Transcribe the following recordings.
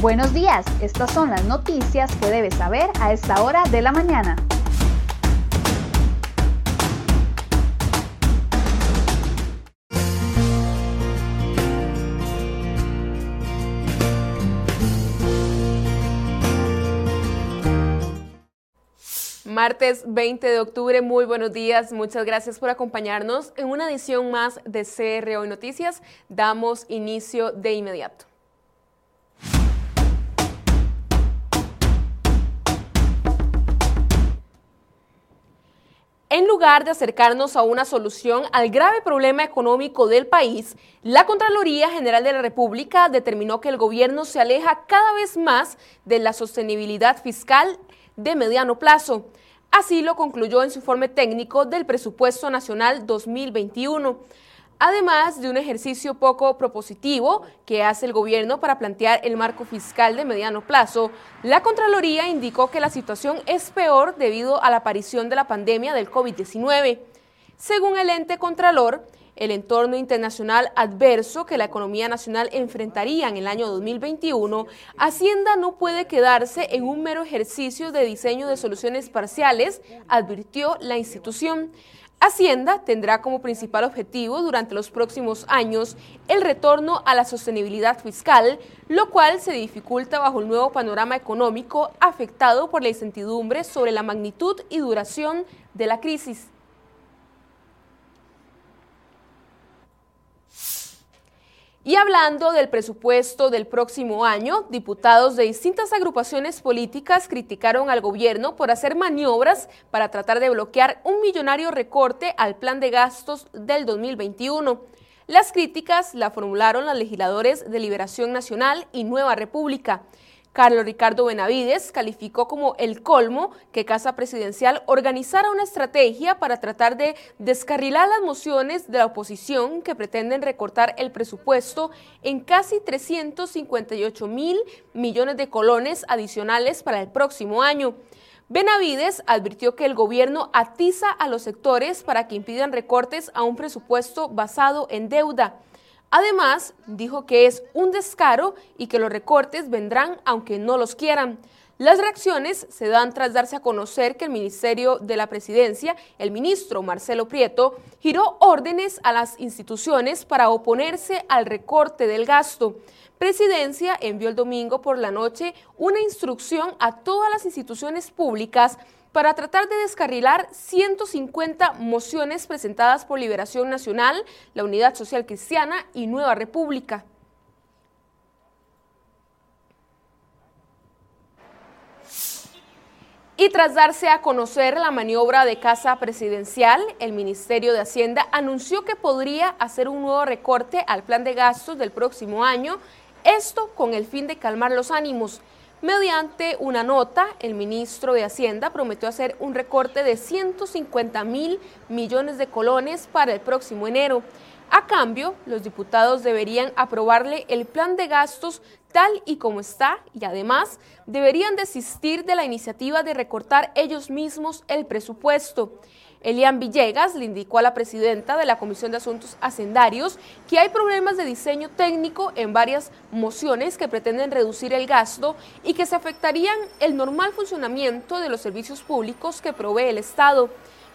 Buenos días, estas son las noticias que debes saber a esta hora de la mañana. Martes 20 de octubre, muy buenos días, muchas gracias por acompañarnos en una edición más de CR Hoy Noticias. Damos inicio de inmediato. En lugar de acercarnos a una solución al grave problema económico del país, la Contraloría General de la República determinó que el gobierno se aleja cada vez más de la sostenibilidad fiscal de mediano plazo. Así lo concluyó en su informe técnico del Presupuesto Nacional 2021 además de un ejercicio poco propositivo que hace el gobierno para plantear el marco fiscal de mediano plazo, la Contraloría indicó que la situación es peor debido a la aparición de la pandemia del COVID-19. Según el ente Contralor, el entorno internacional adverso que la economía nacional enfrentaría en el año 2021, Hacienda no puede quedarse en un mero ejercicio de diseño de soluciones parciales, advirtió la institución. Hacienda tendrá como principal objetivo durante los próximos años el retorno a la sostenibilidad fiscal, lo cual se dificulta bajo el nuevo panorama económico afectado por la incertidumbre sobre la magnitud y duración de la crisis. Y hablando del presupuesto del próximo año, diputados de distintas agrupaciones políticas criticaron al gobierno por hacer maniobras para tratar de bloquear un millonario recorte al plan de gastos del 2021. Las críticas la formularon los legisladores de Liberación Nacional y Nueva República. Carlos Ricardo Benavides calificó como el colmo que Casa Presidencial organizara una estrategia para tratar de descarrilar las mociones de la oposición que pretenden recortar el presupuesto en casi 358 mil millones de colones adicionales para el próximo año. Benavides advirtió que el gobierno atiza a los sectores para que impidan recortes a un presupuesto basado en deuda. Además, dijo que es un descaro y que los recortes vendrán aunque no los quieran. Las reacciones se dan tras darse a conocer que el Ministerio de la Presidencia, el ministro Marcelo Prieto, giró órdenes a las instituciones para oponerse al recorte del gasto. Presidencia envió el domingo por la noche una instrucción a todas las instituciones públicas para tratar de descarrilar 150 mociones presentadas por Liberación Nacional, la Unidad Social Cristiana y Nueva República. Y tras darse a conocer la maniobra de Casa Presidencial, el Ministerio de Hacienda anunció que podría hacer un nuevo recorte al plan de gastos del próximo año, esto con el fin de calmar los ánimos. Mediante una nota, el ministro de Hacienda prometió hacer un recorte de 150 mil millones de colones para el próximo enero. A cambio, los diputados deberían aprobarle el plan de gastos tal y como está y además deberían desistir de la iniciativa de recortar ellos mismos el presupuesto. Elian Villegas le indicó a la presidenta de la Comisión de Asuntos Hacendarios que hay problemas de diseño técnico en varias mociones que pretenden reducir el gasto y que se afectarían el normal funcionamiento de los servicios públicos que provee el Estado.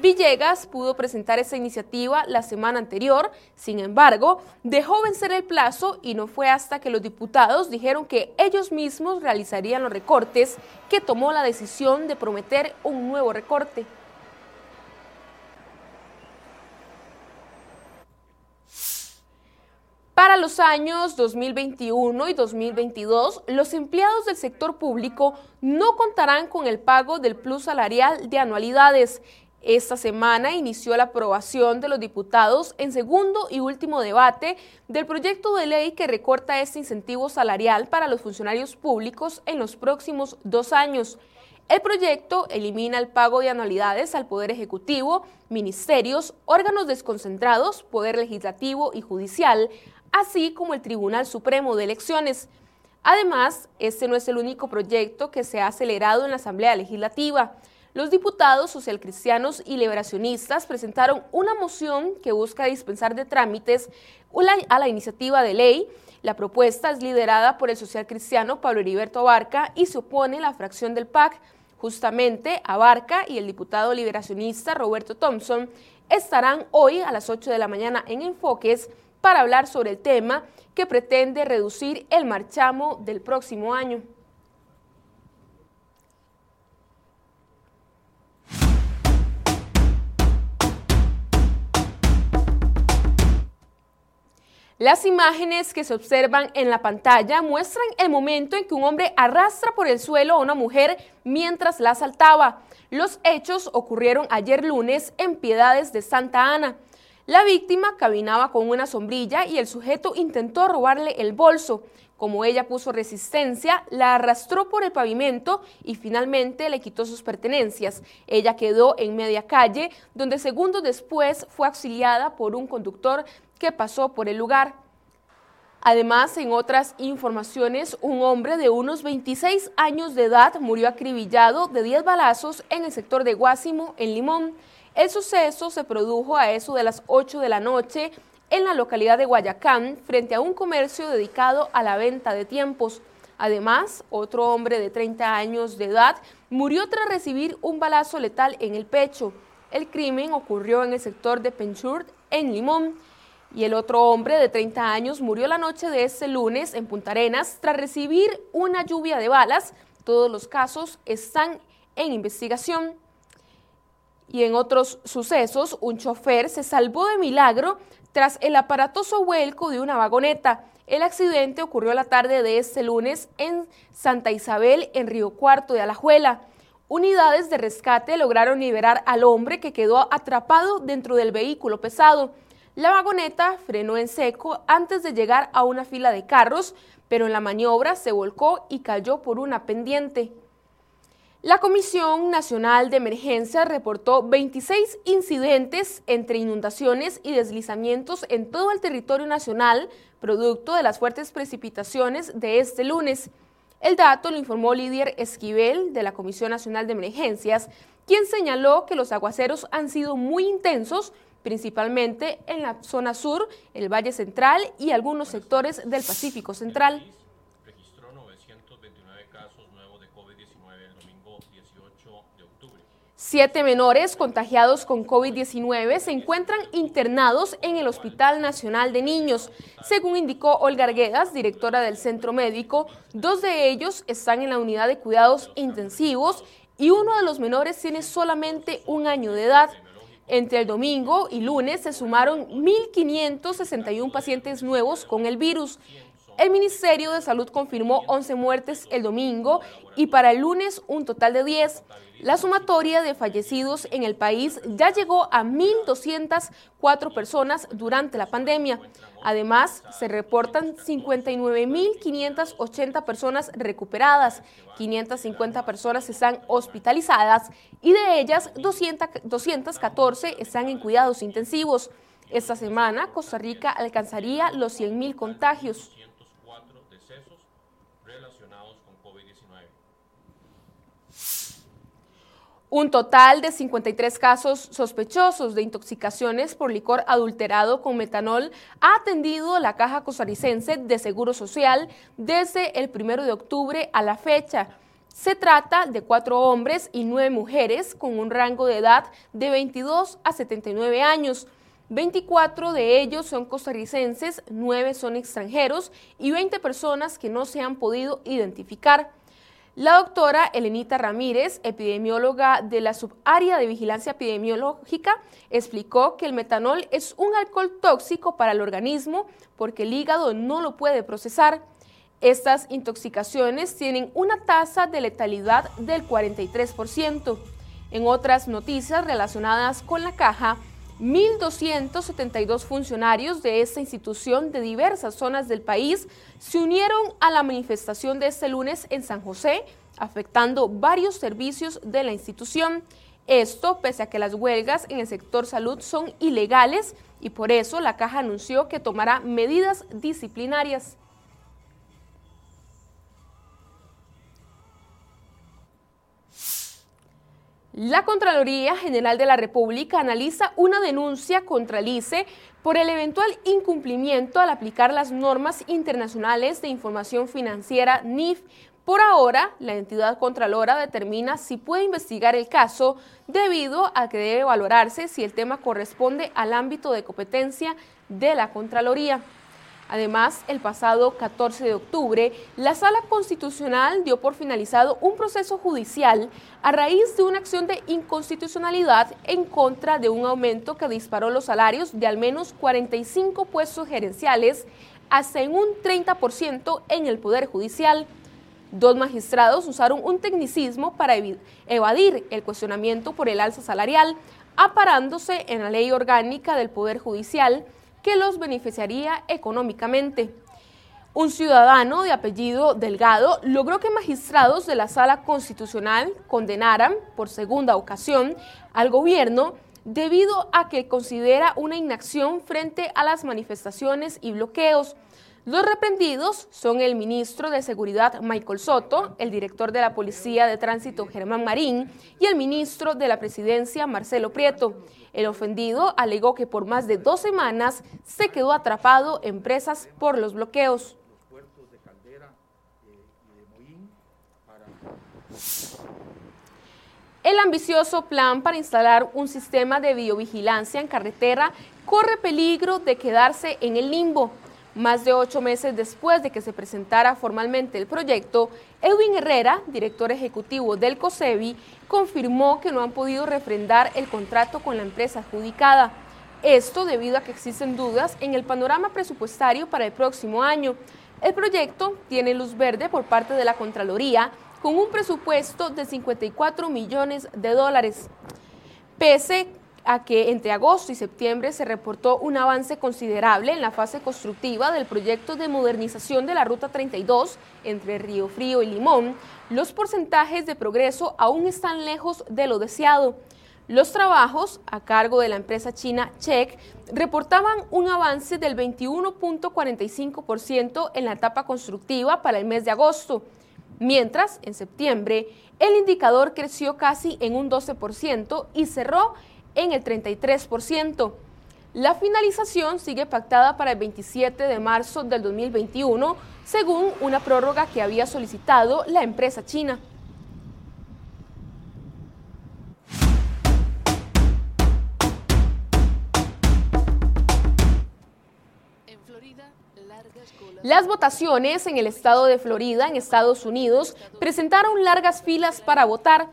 Villegas pudo presentar esa iniciativa la semana anterior, sin embargo, dejó vencer el plazo y no fue hasta que los diputados dijeron que ellos mismos realizarían los recortes que tomó la decisión de prometer un nuevo recorte. Para los años 2021 y 2022, los empleados del sector público no contarán con el pago del plus salarial de anualidades. Esta semana inició la aprobación de los diputados en segundo y último debate del proyecto de ley que recorta este incentivo salarial para los funcionarios públicos en los próximos dos años. El proyecto elimina el pago de anualidades al Poder Ejecutivo, ministerios, órganos desconcentrados, Poder Legislativo y Judicial, así como el Tribunal Supremo de Elecciones. Además, este no es el único proyecto que se ha acelerado en la Asamblea Legislativa. Los diputados socialcristianos y liberacionistas presentaron una moción que busca dispensar de trámites a la iniciativa de ley La propuesta es liderada por el social cristiano Pablo Heriberto Abarca y se opone la fracción del PAC. Justamente Abarca y el diputado liberacionista Roberto Thompson estarán hoy a las 8 de la mañana en Enfoques para hablar sobre el tema que pretende reducir el marchamo del próximo año. Las imágenes que se observan en la pantalla muestran el momento en que un hombre arrastra por el suelo a una mujer mientras la asaltaba. Los hechos ocurrieron ayer lunes en Piedades de Santa Ana. La víctima caminaba con una sombrilla y el sujeto intentó robarle el bolso. Como ella puso resistencia, la arrastró por el pavimento y finalmente le quitó sus pertenencias. Ella quedó en media calle, donde segundos después fue auxiliada por un conductor que pasó por el lugar. Además, en otras informaciones, un hombre de unos 26 años de edad murió acribillado de 10 balazos en el sector de Guásimo, en Limón. El suceso se produjo a eso de las 8 de la noche en la localidad de Guayacán, frente a un comercio dedicado a la venta de tiempos. Además, otro hombre de 30 años de edad murió tras recibir un balazo letal en el pecho. El crimen ocurrió en el sector de Penchurt, en Limón y el otro hombre de 30 años murió la noche de este lunes en Punta Arenas tras recibir una lluvia de balas. Todos los casos están en investigación. Y en otros sucesos, un chofer se salvó de milagro tras el aparatoso vuelco de una vagoneta. El accidente ocurrió la tarde de este lunes en Santa Isabel, en Río Cuarto de Alajuela. Unidades de rescate lograron liberar al hombre que quedó atrapado dentro del vehículo pesado. La vagoneta frenó en seco antes de llegar a una fila de carros, pero en la maniobra se volcó y cayó por una pendiente. La Comisión Nacional de Emergencia reportó 26 incidentes entre inundaciones y deslizamientos en todo el territorio nacional, producto de las fuertes precipitaciones de este lunes. El dato lo informó Lidier Esquivel de la Comisión Nacional de Emergencias, quien señaló que los aguaceros han sido muy intensos principalmente en la zona sur, el Valle Central y algunos sectores del Pacífico Central. Siete menores contagiados con COVID-19 se encuentran internados en el Hospital Nacional de Niños. Según indicó Olga Arguedas, directora del centro médico, dos de ellos están en la unidad de cuidados intensivos y uno de los menores tiene solamente un año de edad. Entre el domingo y lunes se sumaron 1.561 pacientes nuevos con el virus. El Ministerio de Salud confirmó 11 muertes el domingo y para el lunes un total de 10. La sumatoria de fallecidos en el país ya llegó a 1.204 personas durante la pandemia. Además, se reportan 59.580 personas recuperadas, 550 personas están hospitalizadas y de ellas 214 están en cuidados intensivos. Esta semana, Costa Rica alcanzaría los 100.000 contagios. Un total de 53 casos sospechosos de intoxicaciones por licor adulterado con metanol ha atendido la Caja Costarricense de Seguro Social desde el 1 de octubre a la fecha. Se trata de cuatro hombres y nueve mujeres con un rango de edad de 22 a 79 años. 24 de ellos son costarricenses, 9 son extranjeros y 20 personas que no se han podido identificar. La doctora Elenita Ramírez, epidemióloga de la subárea de vigilancia epidemiológica, explicó que el metanol es un alcohol tóxico para el organismo porque el hígado no lo puede procesar. Estas intoxicaciones tienen una tasa de letalidad del 43%. En otras noticias relacionadas con la caja, 1.272 funcionarios de esta institución de diversas zonas del país se unieron a la manifestación de este lunes en San José, afectando varios servicios de la institución. Esto pese a que las huelgas en el sector salud son ilegales y por eso la caja anunció que tomará medidas disciplinarias. La Contraloría General de la República analiza una denuncia contra el ICE por el eventual incumplimiento al aplicar las normas internacionales de información financiera NIF. Por ahora, la entidad contralora determina si puede investigar el caso debido a que debe valorarse si el tema corresponde al ámbito de competencia de la Contraloría. Además, el pasado 14 de octubre, la Sala Constitucional dio por finalizado un proceso judicial a raíz de una acción de inconstitucionalidad en contra de un aumento que disparó los salarios de al menos 45 puestos gerenciales hasta un 30% en el Poder Judicial. Dos magistrados usaron un tecnicismo para evadir el cuestionamiento por el alza salarial, aparándose en la ley orgánica del Poder Judicial, que los beneficiaría económicamente. Un ciudadano de apellido Delgado logró que magistrados de la Sala Constitucional condenaran por segunda ocasión al gobierno debido a que considera una inacción frente a las manifestaciones y bloqueos los reprendidos son el ministro de Seguridad Michael Soto, el director de la Policía de Tránsito Germán Marín y el ministro de la Presidencia Marcelo Prieto. El ofendido alegó que por más de dos semanas se quedó atrapado en presas por los bloqueos. El ambicioso plan para instalar un sistema de videovigilancia en carretera corre peligro de quedarse en el limbo. Más de ocho meses después de que se presentara formalmente el proyecto, Edwin Herrera, director ejecutivo del COSEBI, confirmó que no han podido refrendar el contrato con la empresa adjudicada. Esto debido a que existen dudas en el panorama presupuestario para el próximo año. El proyecto tiene luz verde por parte de la Contraloría con un presupuesto de 54 millones de dólares. Pese a que entre agosto y septiembre se reportó un avance considerable en la fase constructiva del proyecto de modernización de la Ruta 32 entre Río Frío y Limón, los porcentajes de progreso aún están lejos de lo deseado. Los trabajos, a cargo de la empresa china Check, reportaban un avance del 21.45% en la etapa constructiva para el mes de agosto, mientras en septiembre el indicador creció casi en un 12% y cerró en el 33%. La finalización sigue pactada para el 27 de marzo del 2021, según una prórroga que había solicitado la empresa china. Las votaciones en el estado de Florida, en Estados Unidos, presentaron largas filas para votar.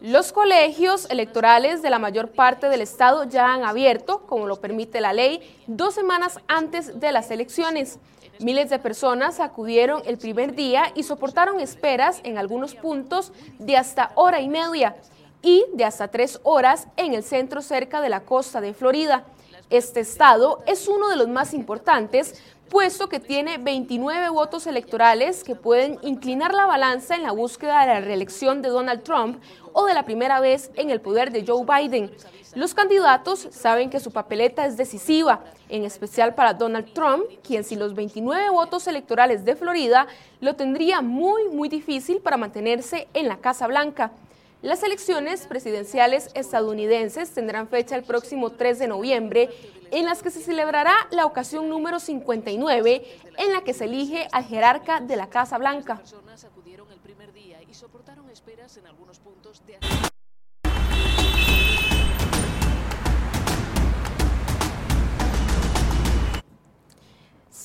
Los colegios electorales de la mayor parte del estado ya han abierto, como lo permite la ley, dos semanas antes de las elecciones. Miles de personas acudieron el primer día y soportaron esperas en algunos puntos de hasta hora y media y de hasta tres horas en el centro cerca de la costa de Florida. Este estado es uno de los más importantes puesto que tiene 29 votos electorales que pueden inclinar la balanza en la búsqueda de la reelección de Donald Trump o de la primera vez en el poder de Joe Biden. Los candidatos saben que su papeleta es decisiva, en especial para Donald Trump, quien sin los 29 votos electorales de Florida lo tendría muy, muy difícil para mantenerse en la Casa Blanca. Las elecciones presidenciales estadounidenses tendrán fecha el próximo 3 de noviembre, en las que se celebrará la ocasión número 59, en la que se elige al jerarca de la Casa Blanca.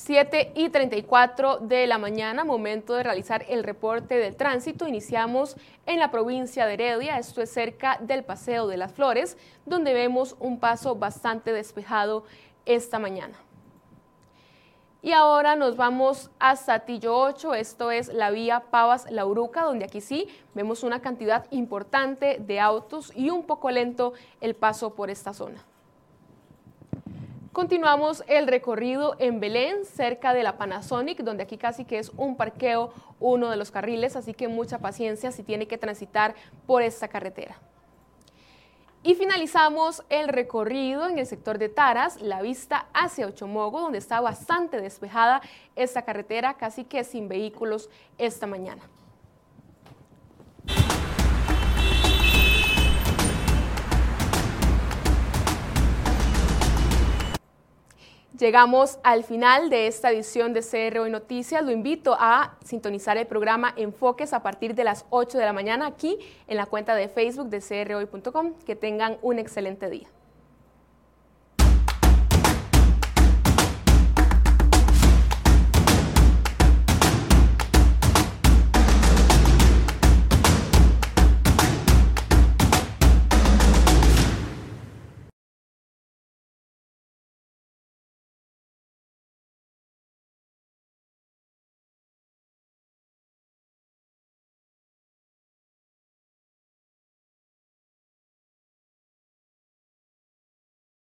7 y 34 de la mañana, momento de realizar el reporte del tránsito. Iniciamos en la provincia de Heredia, esto es cerca del Paseo de las Flores, donde vemos un paso bastante despejado esta mañana. Y ahora nos vamos a Satillo 8, esto es la vía Pavas-Lauruca, donde aquí sí vemos una cantidad importante de autos y un poco lento el paso por esta zona. Continuamos el recorrido en Belén, cerca de la Panasonic, donde aquí casi que es un parqueo uno de los carriles, así que mucha paciencia si tiene que transitar por esta carretera. Y finalizamos el recorrido en el sector de Taras, la vista hacia Ochomogo, donde está bastante despejada esta carretera, casi que sin vehículos esta mañana. Llegamos al final de esta edición de CR Hoy Noticias. Lo invito a sintonizar el programa Enfoques a partir de las 8 de la mañana aquí en la cuenta de Facebook de crhoy.com. Que tengan un excelente día.